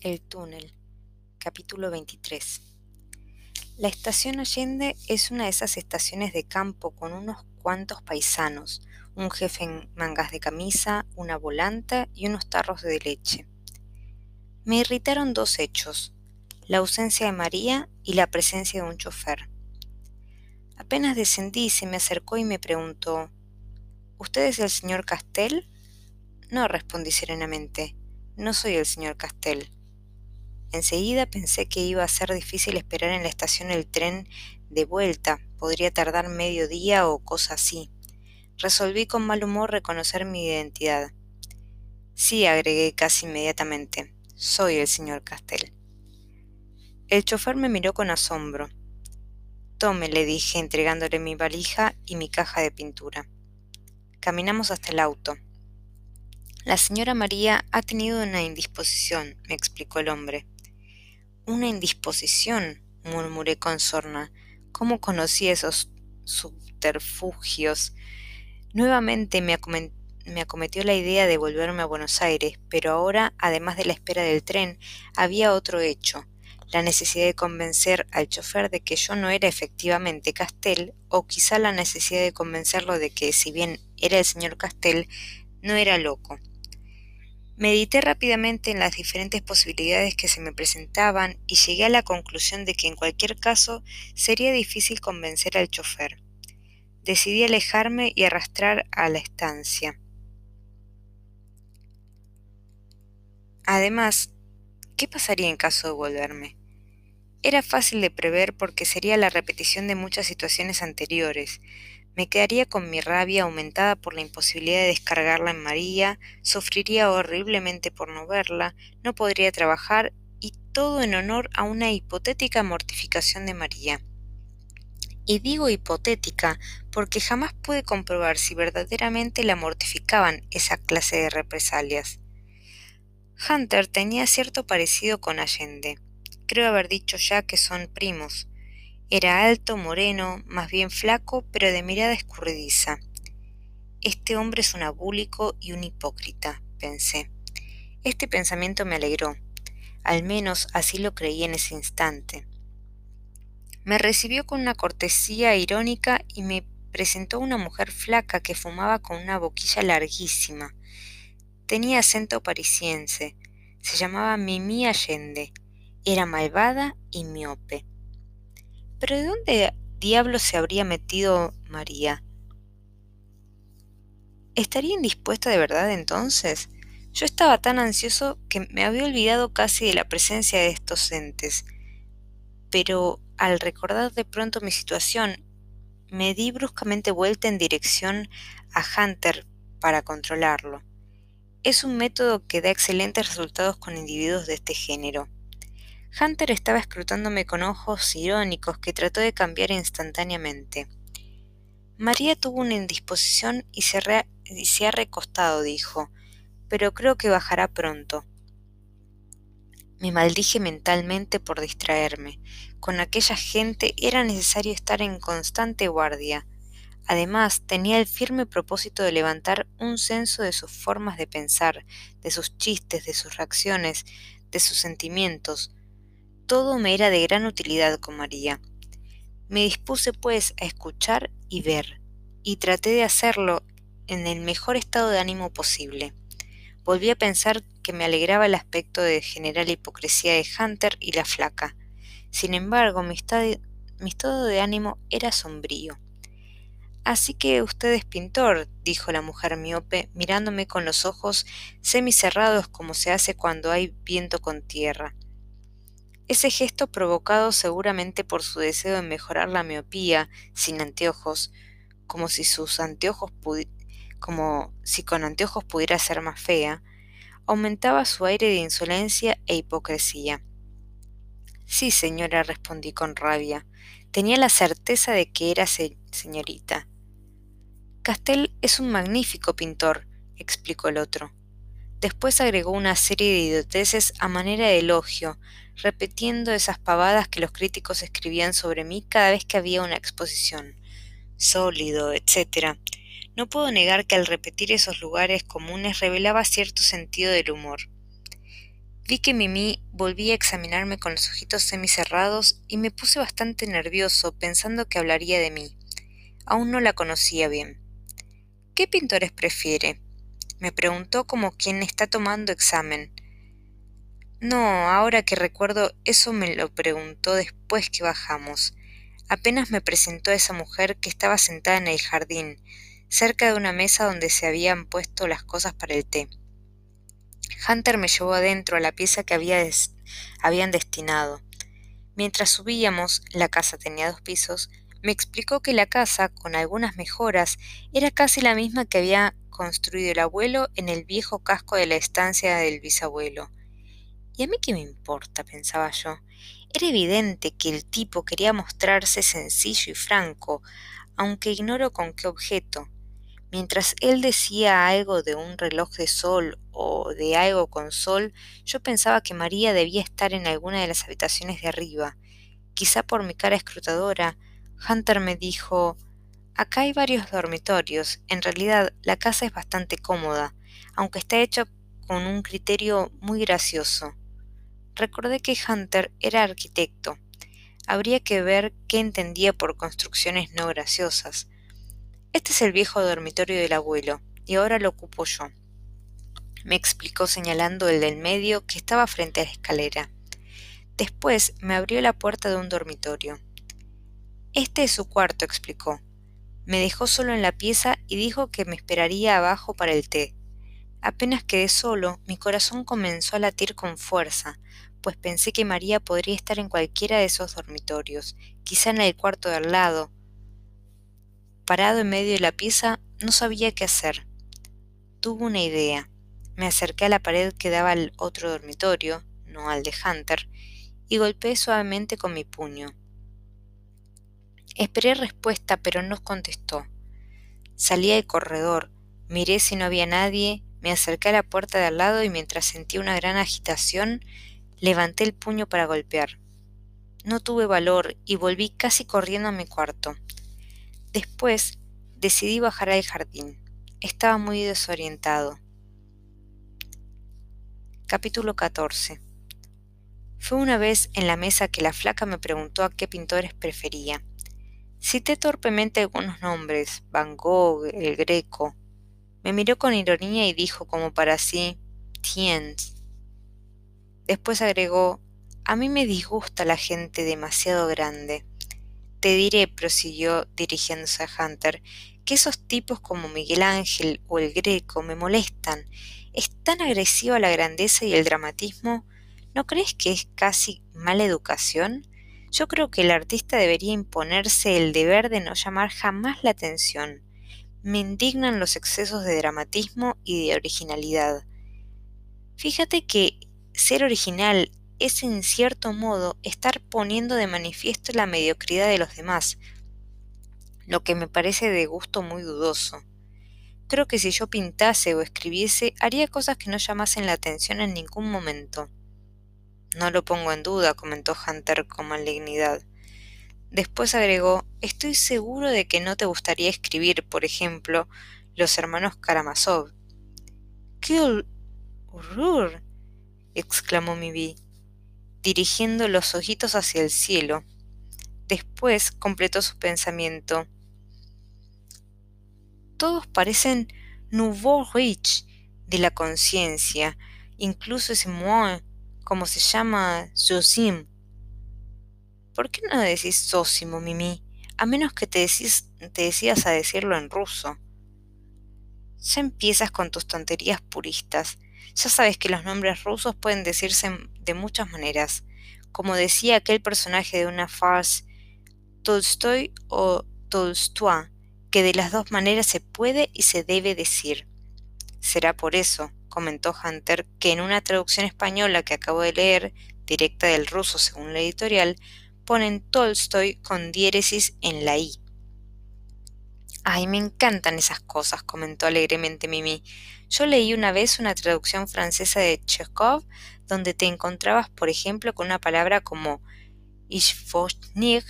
El túnel. Capítulo 23. La estación Allende es una de esas estaciones de campo con unos cuantos paisanos, un jefe en mangas de camisa, una volanta y unos tarros de leche. Me irritaron dos hechos, la ausencia de María y la presencia de un chofer. Apenas descendí, se me acercó y me preguntó ¿Usted es el señor Castel? No, respondí serenamente. No soy el señor Castel. Enseguida pensé que iba a ser difícil esperar en la estación el tren de vuelta, podría tardar medio día o cosa así. Resolví con mal humor reconocer mi identidad. Sí, agregué casi inmediatamente, soy el señor Castel. El chofer me miró con asombro. Tome, le dije, entregándole mi valija y mi caja de pintura. Caminamos hasta el auto. La señora María ha tenido una indisposición, me explicó el hombre. Una indisposición, murmuré con sorna. ¿Cómo conocí esos subterfugios? Nuevamente me, me acometió la idea de volverme a Buenos Aires, pero ahora, además de la espera del tren, había otro hecho la necesidad de convencer al chofer de que yo no era efectivamente Castel, o quizá la necesidad de convencerlo de que, si bien era el señor Castel, no era loco. Medité rápidamente en las diferentes posibilidades que se me presentaban y llegué a la conclusión de que en cualquier caso sería difícil convencer al chofer. Decidí alejarme y arrastrar a la estancia. Además, ¿qué pasaría en caso de volverme? Era fácil de prever porque sería la repetición de muchas situaciones anteriores, me quedaría con mi rabia aumentada por la imposibilidad de descargarla en María, sufriría horriblemente por no verla, no podría trabajar y todo en honor a una hipotética mortificación de María. Y digo hipotética porque jamás pude comprobar si verdaderamente la mortificaban esa clase de represalias. Hunter tenía cierto parecido con Allende. Creo haber dicho ya que son primos. Era alto, moreno, más bien flaco, pero de mirada escurridiza. Este hombre es un abúlico y un hipócrita, pensé. Este pensamiento me alegró. Al menos así lo creí en ese instante. Me recibió con una cortesía irónica y me presentó una mujer flaca que fumaba con una boquilla larguísima. Tenía acento parisiense. Se llamaba Mimi Allende. Era malvada y miope. Pero ¿de dónde diablo se habría metido María? ¿Estaría indispuesta de verdad entonces? Yo estaba tan ansioso que me había olvidado casi de la presencia de estos entes. Pero al recordar de pronto mi situación, me di bruscamente vuelta en dirección a Hunter para controlarlo. Es un método que da excelentes resultados con individuos de este género. Hunter estaba escrutándome con ojos irónicos que trató de cambiar instantáneamente. María tuvo una indisposición y se, ha recostado, dijo, pero creo que bajará pronto. Me maldije mentalmente por distraerme. Con aquella gente era necesario estar en constante guardia. Además, tenía el firme propósito de levantar un censo de sus formas de pensar, de sus chistes, de sus reacciones, de sus sentimientos, todo me era de gran utilidad con María. Me dispuse, pues, a escuchar y ver, y traté de hacerlo en el mejor estado de ánimo posible. Volví a pensar que me alegraba el aspecto de general hipocresía de Hunter y la flaca. Sin embargo, mi, mi estado de ánimo era sombrío. Así que usted es pintor, dijo la mujer miope, mirándome con los ojos semicerrados como se hace cuando hay viento con tierra. Ese gesto provocado seguramente por su deseo de mejorar la miopía sin anteojos, como si sus anteojos como si con anteojos pudiera ser más fea, aumentaba su aire de insolencia e hipocresía. Sí, señora, respondí con rabia. Tenía la certeza de que era señorita. Castel es un magnífico pintor, explicó el otro. Después agregó una serie de idioteces a manera de elogio, repitiendo esas pavadas que los críticos escribían sobre mí cada vez que había una exposición. Sólido, etc. No puedo negar que al repetir esos lugares comunes revelaba cierto sentido del humor. Vi que Mimi volvía a examinarme con los ojitos semicerrados y me puse bastante nervioso pensando que hablaría de mí. Aún no la conocía bien. ¿Qué pintores prefiere? Me preguntó como quien está tomando examen. No, ahora que recuerdo, eso me lo preguntó después que bajamos. Apenas me presentó a esa mujer que estaba sentada en el jardín, cerca de una mesa donde se habían puesto las cosas para el té. Hunter me llevó adentro a la pieza que habían destinado. Mientras subíamos, la casa tenía dos pisos, me explicó que la casa, con algunas mejoras, era casi la misma que había construido el abuelo en el viejo casco de la estancia del bisabuelo. ¿Y a mí qué me importa? pensaba yo. Era evidente que el tipo quería mostrarse sencillo y franco, aunque ignoro con qué objeto. Mientras él decía algo de un reloj de sol o de algo con sol, yo pensaba que María debía estar en alguna de las habitaciones de arriba. Quizá por mi cara escrutadora, Hunter me dijo Acá hay varios dormitorios. En realidad, la casa es bastante cómoda, aunque está hecha con un criterio muy gracioso. Recordé que Hunter era arquitecto. Habría que ver qué entendía por construcciones no graciosas. Este es el viejo dormitorio del abuelo, y ahora lo ocupo yo. Me explicó señalando el del medio que estaba frente a la escalera. Después me abrió la puerta de un dormitorio. Este es su cuarto, explicó. Me dejó solo en la pieza y dijo que me esperaría abajo para el té. Apenas quedé solo, mi corazón comenzó a latir con fuerza, pues pensé que María podría estar en cualquiera de esos dormitorios, quizá en el cuarto de al lado, Parado en medio de la pieza, no sabía qué hacer. Tuve una idea. Me acerqué a la pared que daba al otro dormitorio, no al de Hunter, y golpeé suavemente con mi puño. Esperé respuesta, pero no contestó. Salí al corredor, miré si no había nadie, me acerqué a la puerta de al lado y mientras sentí una gran agitación, levanté el puño para golpear. No tuve valor y volví casi corriendo a mi cuarto. Después decidí bajar al jardín. Estaba muy desorientado. Capítulo 14 Fue una vez en la mesa que la flaca me preguntó a qué pintores prefería. Cité torpemente algunos nombres, Van Gogh, el Greco. Me miró con ironía y dijo como para sí, Tiens. Después agregó, a mí me disgusta la gente demasiado grande. Te diré, prosiguió dirigiéndose a Hunter, que esos tipos como Miguel Ángel o el Greco me molestan. Es tan agresiva la grandeza y el dramatismo. ¿No crees que es casi mala educación? Yo creo que el artista debería imponerse el deber de no llamar jamás la atención. Me indignan los excesos de dramatismo y de originalidad. Fíjate que ser original es en cierto modo estar poniendo de manifiesto la mediocridad de los demás, lo que me parece de gusto muy dudoso. Creo que si yo pintase o escribiese haría cosas que no llamasen la atención en ningún momento. No lo pongo en duda, comentó Hunter con malignidad. Después agregó, estoy seguro de que no te gustaría escribir, por ejemplo, los hermanos Karamazov. ¡Qué horror! exclamó Mibi dirigiendo los ojitos hacia el cielo. Después completó su pensamiento. Todos parecen nouveau riche de la conciencia, incluso como se llama Josim. ¿Por qué no decís Sosimo, Mimi? A menos que te, te decidas a decirlo en ruso. Ya empiezas con tus tonterías puristas. Ya sabes que los nombres rusos pueden decirse de muchas maneras. Como decía aquel personaje de una farce, Tolstoy o Tolstoy, que de las dos maneras se puede y se debe decir. Será por eso, comentó Hunter, que en una traducción española que acabo de leer, directa del ruso según la editorial, ponen Tolstoy con diéresis en la I. Ay, me encantan esas cosas, comentó alegremente Mimi. Yo leí una vez una traducción francesa de Chekhov donde te encontrabas, por ejemplo, con una palabra como Ishvoshnir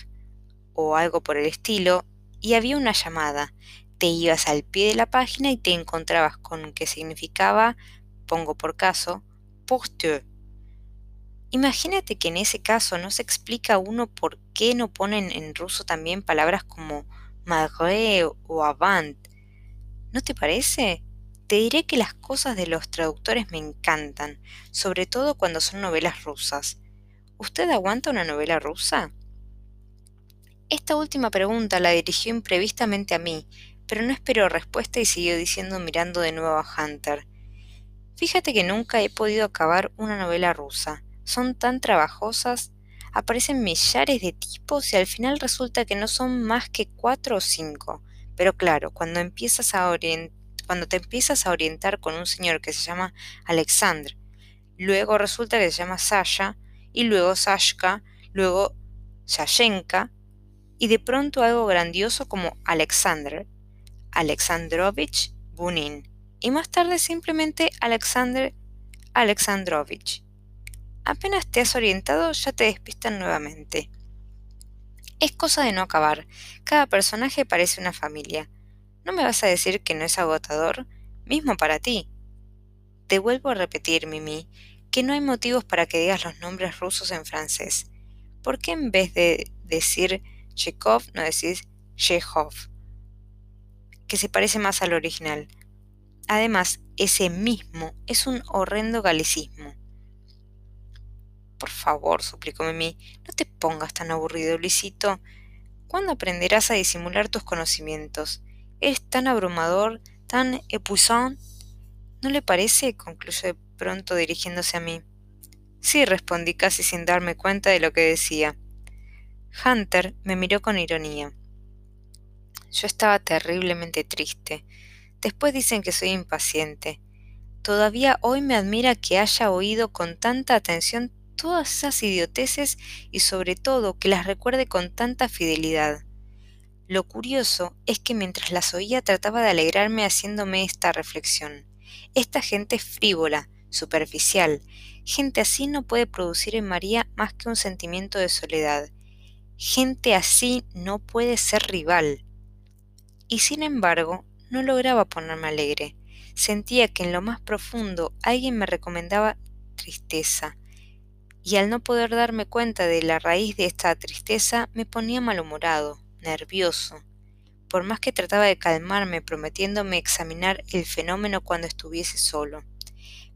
o algo por el estilo, y había una llamada. Te ibas al pie de la página y te encontrabas con que significaba, pongo por caso, porteux. Imagínate que en ese caso no se explica uno por qué no ponen en ruso también palabras como malgré o avant. ¿No te parece? Te diré que las cosas de los traductores me encantan, sobre todo cuando son novelas rusas. ¿Usted aguanta una novela rusa? Esta última pregunta la dirigió imprevistamente a mí, pero no esperó respuesta y siguió diciendo mirando de nuevo a Hunter. Fíjate que nunca he podido acabar una novela rusa son tan trabajosas, aparecen millares de tipos y al final resulta que no son más que cuatro o cinco. Pero claro, cuando empiezas a te empiezas a orientar con un señor que se llama Alexandr, luego resulta que se llama Sasha, y luego Sashka, luego Sashenka, y de pronto algo grandioso como Alexander, Alexandrovich Bunin, y más tarde simplemente Alexander Alexandrovich. Apenas te has orientado, ya te despistan nuevamente. Es cosa de no acabar. Cada personaje parece una familia. ¿No me vas a decir que no es agotador? Mismo para ti. Te vuelvo a repetir, Mimi, que no hay motivos para que digas los nombres rusos en francés. ¿Por qué en vez de decir Chekhov no decís Chekhov? Que se parece más al original. Además, ese mismo es un horrendo galicismo. Por favor, suplicó Mimi, no te pongas tan aburrido, Luisito. ¿Cuándo aprenderás a disimular tus conocimientos? ¿Eres tan abrumador, tan épuisant? ¿No le parece? concluyó de pronto dirigiéndose a mí. Sí, respondí casi sin darme cuenta de lo que decía. Hunter me miró con ironía. Yo estaba terriblemente triste. Después dicen que soy impaciente. Todavía hoy me admira que haya oído con tanta atención todas esas idioteces y sobre todo que las recuerde con tanta fidelidad. Lo curioso es que mientras las oía trataba de alegrarme haciéndome esta reflexión. Esta gente es frívola, superficial. Gente así no puede producir en María más que un sentimiento de soledad. Gente así no puede ser rival. Y sin embargo, no lograba ponerme alegre. Sentía que en lo más profundo alguien me recomendaba tristeza, y al no poder darme cuenta de la raíz de esta tristeza me ponía malhumorado, nervioso. Por más que trataba de calmarme prometiéndome examinar el fenómeno cuando estuviese solo.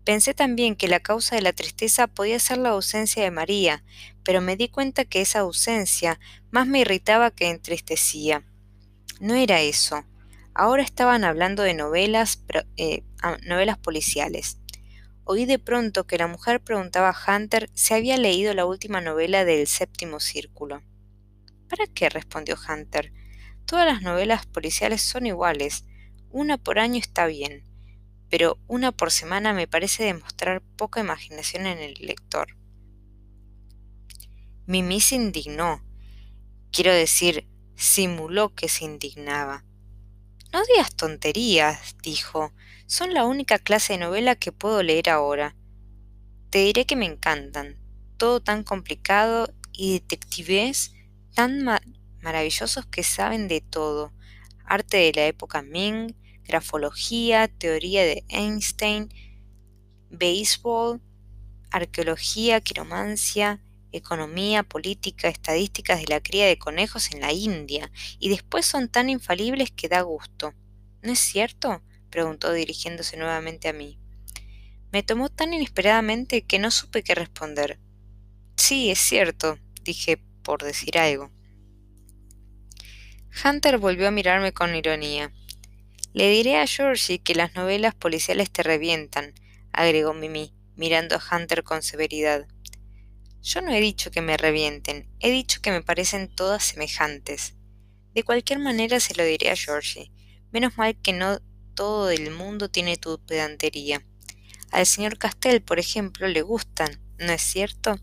Pensé también que la causa de la tristeza podía ser la ausencia de María, pero me di cuenta que esa ausencia más me irritaba que entristecía. No era eso. Ahora estaban hablando de novelas, eh, ah, novelas policiales. Oí de pronto que la mujer preguntaba a Hunter si había leído la última novela del séptimo círculo. ¿Para qué? respondió Hunter. Todas las novelas policiales son iguales. Una por año está bien, pero una por semana me parece demostrar poca imaginación en el lector. Mimi se indignó. Quiero decir, simuló que se indignaba. No digas tonterías, dijo. Son la única clase de novela que puedo leer ahora. Te diré que me encantan. Todo tan complicado y detectives tan maravillosos que saben de todo. Arte de la época Ming, grafología, teoría de Einstein, béisbol, arqueología, quiromancia, economía, política, estadísticas de la cría de conejos en la India, y después son tan infalibles que da gusto. ¿No es cierto? preguntó dirigiéndose nuevamente a mí. Me tomó tan inesperadamente que no supe qué responder. Sí, es cierto, dije por decir algo. Hunter volvió a mirarme con ironía. Le diré a Georgie que las novelas policiales te revientan, agregó Mimi, mirando a Hunter con severidad. Yo no he dicho que me revienten, he dicho que me parecen todas semejantes. De cualquier manera se lo diré a Georgie. Menos mal que no todo el mundo tiene tu pedantería. Al señor Castell, por ejemplo, le gustan, ¿no es cierto?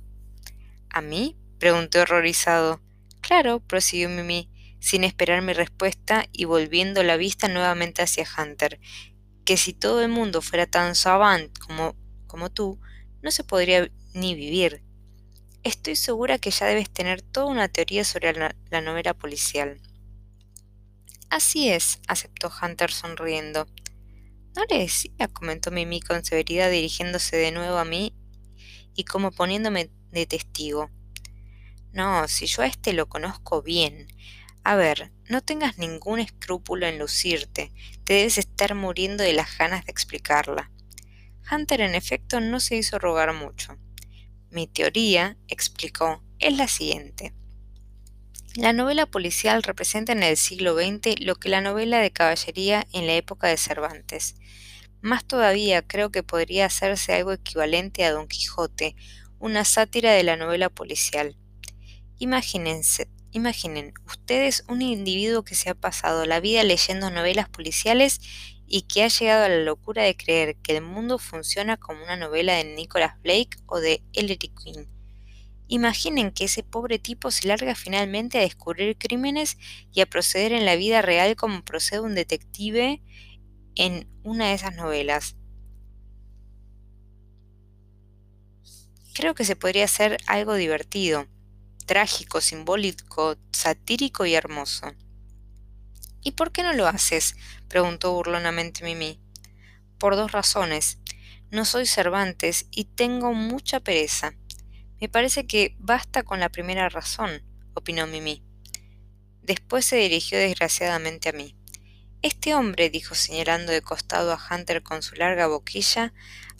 ¿A mí? pregunté horrorizado. Claro, prosiguió Mimi, sin esperar mi respuesta y volviendo la vista nuevamente hacia Hunter, que si todo el mundo fuera tan savant como, como tú, no se podría ni vivir. Estoy segura que ya debes tener toda una teoría sobre la, novela policial. Así es, aceptó Hunter sonriendo. No le decía, comentó Mimi con severidad dirigiéndose de nuevo a mí y como poniéndome de testigo. No, si yo a este lo conozco bien. A ver, no tengas ningún escrúpulo en lucirte, te debes estar muriendo de las ganas de explicarla. Hunter en efecto no se hizo rogar mucho. Mi teoría, explicó, es la siguiente. La novela policial representa en el siglo XX lo que la novela de caballería en la época de Cervantes. Más todavía creo que podría hacerse algo equivalente a Don Quijote, una sátira de la novela policial. Imagínense, imaginen ustedes un individuo que se ha pasado la vida leyendo novelas policiales y que ha llegado a la locura de creer que el mundo funciona como una novela de Nicholas Blake o de Ellery Queen. Imaginen que ese pobre tipo se larga finalmente a descubrir crímenes y a proceder en la vida real como procede un detective en una de esas novelas. Creo que se podría hacer algo divertido, trágico, simbólico, satírico y hermoso. ¿Y por qué no lo haces? Preguntó burlonamente Mimi. Por dos razones. No soy Cervantes y tengo mucha pereza. Me parece que basta con la primera razón, opinó Mimi. Después se dirigió desgraciadamente a mí. Este hombre, dijo señalando de costado a Hunter con su larga boquilla,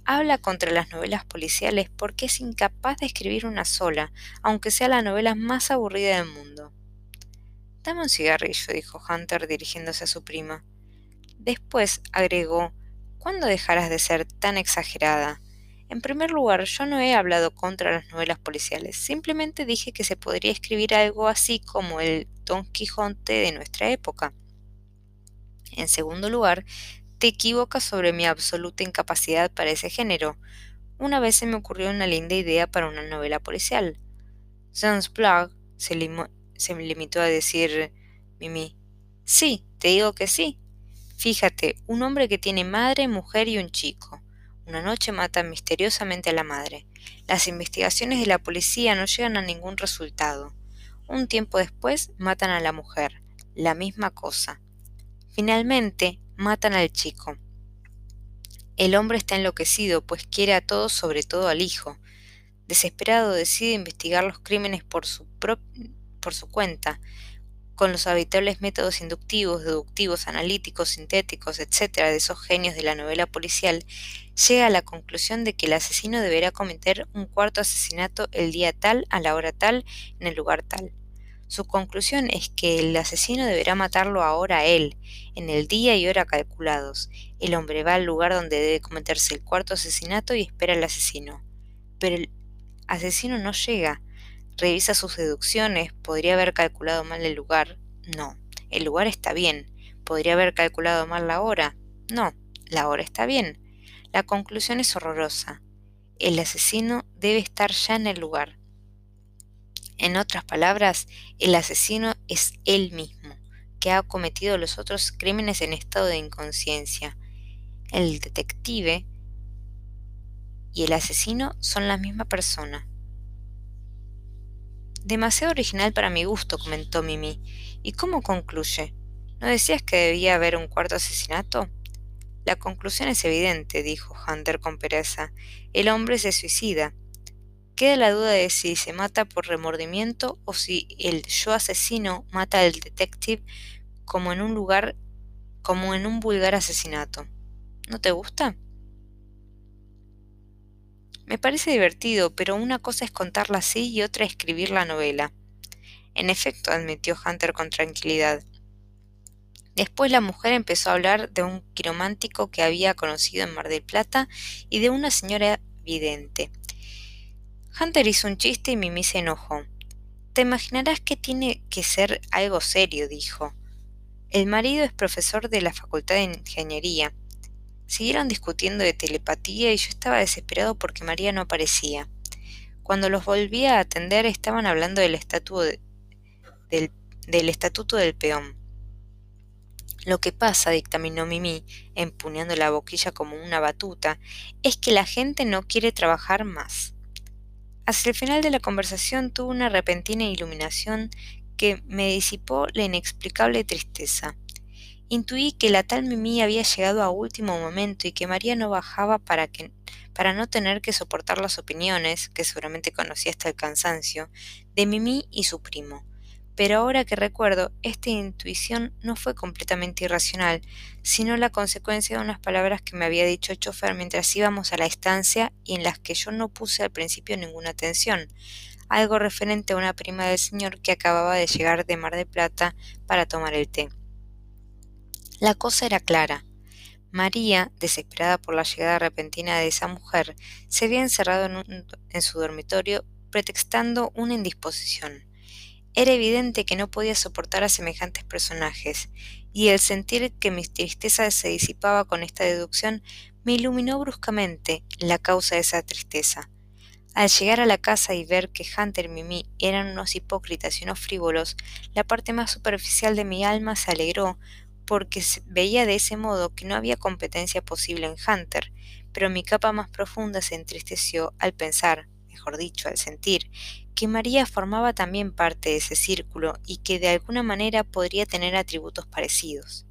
habla contra las novelas policiales porque es incapaz de escribir una sola, aunque sea la novela más aburrida del mundo. Dame un cigarrillo, dijo Hunter dirigiéndose a su prima. Después agregó ¿Cuándo dejarás de ser tan exagerada? En primer lugar, yo no he hablado contra las novelas policiales, simplemente dije que se podría escribir algo así como el Don Quijote de nuestra época. En segundo lugar, te equivocas sobre mi absoluta incapacidad para ese género. Una vez se me ocurrió una linda idea para una novela policial. Sans se, se limitó a decir Mimi. Sí, te digo que sí. Fíjate, un hombre que tiene madre, mujer y un chico. Una noche mata misteriosamente a la madre. Las investigaciones de la policía no llegan a ningún resultado. Un tiempo después matan a la mujer. La misma cosa. Finalmente matan al chico. El hombre está enloquecido, pues quiere a todos, sobre todo al hijo. Desesperado decide investigar los crímenes por su, por su cuenta, con los habituales métodos inductivos, deductivos, analíticos, sintéticos, etc., de esos genios de la novela policial, llega a la conclusión de que el asesino deberá cometer un cuarto asesinato el día tal, a la hora tal, en el lugar tal. Su conclusión es que el asesino deberá matarlo ahora él, en el día y hora calculados. El hombre va al lugar donde debe cometerse el cuarto asesinato y espera al asesino. Pero el asesino no llega, Revisa sus deducciones. ¿Podría haber calculado mal el lugar? No. El lugar está bien. ¿Podría haber calculado mal la hora? No. La hora está bien. La conclusión es horrorosa. El asesino debe estar ya en el lugar. En otras palabras, el asesino es él mismo, que ha cometido los otros crímenes en estado de inconsciencia. El detective y el asesino son la misma persona. Demasiado original para mi gusto, comentó Mimi. ¿Y cómo concluye? ¿No decías que debía haber un cuarto asesinato? La conclusión es evidente, dijo Hunter con pereza. El hombre se suicida. Queda la duda de si se mata por remordimiento o si el yo asesino mata al detective como en un lugar como en un vulgar asesinato. ¿No te gusta? Me parece divertido, pero una cosa es contarla así y otra escribir la novela. En efecto, admitió Hunter con tranquilidad. Después la mujer empezó a hablar de un quiromántico que había conocido en Mar del Plata y de una señora vidente. Hunter hizo un chiste y Mimi se enojó. Te imaginarás que tiene que ser algo serio, dijo. El marido es profesor de la Facultad de Ingeniería Siguieron discutiendo de telepatía y yo estaba desesperado porque María no aparecía. Cuando los volví a atender estaban hablando del, estatuto, del, del estatuto del peón. Lo que pasa, dictaminó Mimi, empuñando la boquilla como una batuta, es que la gente no quiere trabajar más. Hacia el final de la conversación tuve una repentina iluminación que me disipó la inexplicable tristeza Intuí que la tal Mimi había llegado a último momento y que María no bajaba para, que, para no tener que soportar las opiniones, que seguramente conocía hasta el cansancio, de Mimi y su primo. Pero ahora que recuerdo, esta intuición no fue completamente irracional, sino la consecuencia de unas palabras que me había dicho el chofer mientras íbamos a la estancia y en las que yo no puse al principio ninguna atención, algo referente a una prima del señor que acababa de llegar de Mar de Plata para tomar el té. La cosa era clara. María, desesperada por la llegada repentina de esa mujer, se había encerrado en, su dormitorio pretextando una indisposición. Era evidente que no podía soportar a semejantes personajes, y el sentir que mi tristeza se disipaba con esta deducción me iluminó bruscamente la causa de esa tristeza. Al llegar a la casa y ver que Hunter y Mimi eran unos hipócritas y unos frívolos, la parte más superficial de mi alma se alegró porque veía de ese modo que no había competencia posible en Hunter, pero mi capa más profunda se entristeció al pensar, mejor dicho, al sentir, que María formaba también parte de ese círculo y que de alguna manera podría tener atributos parecidos.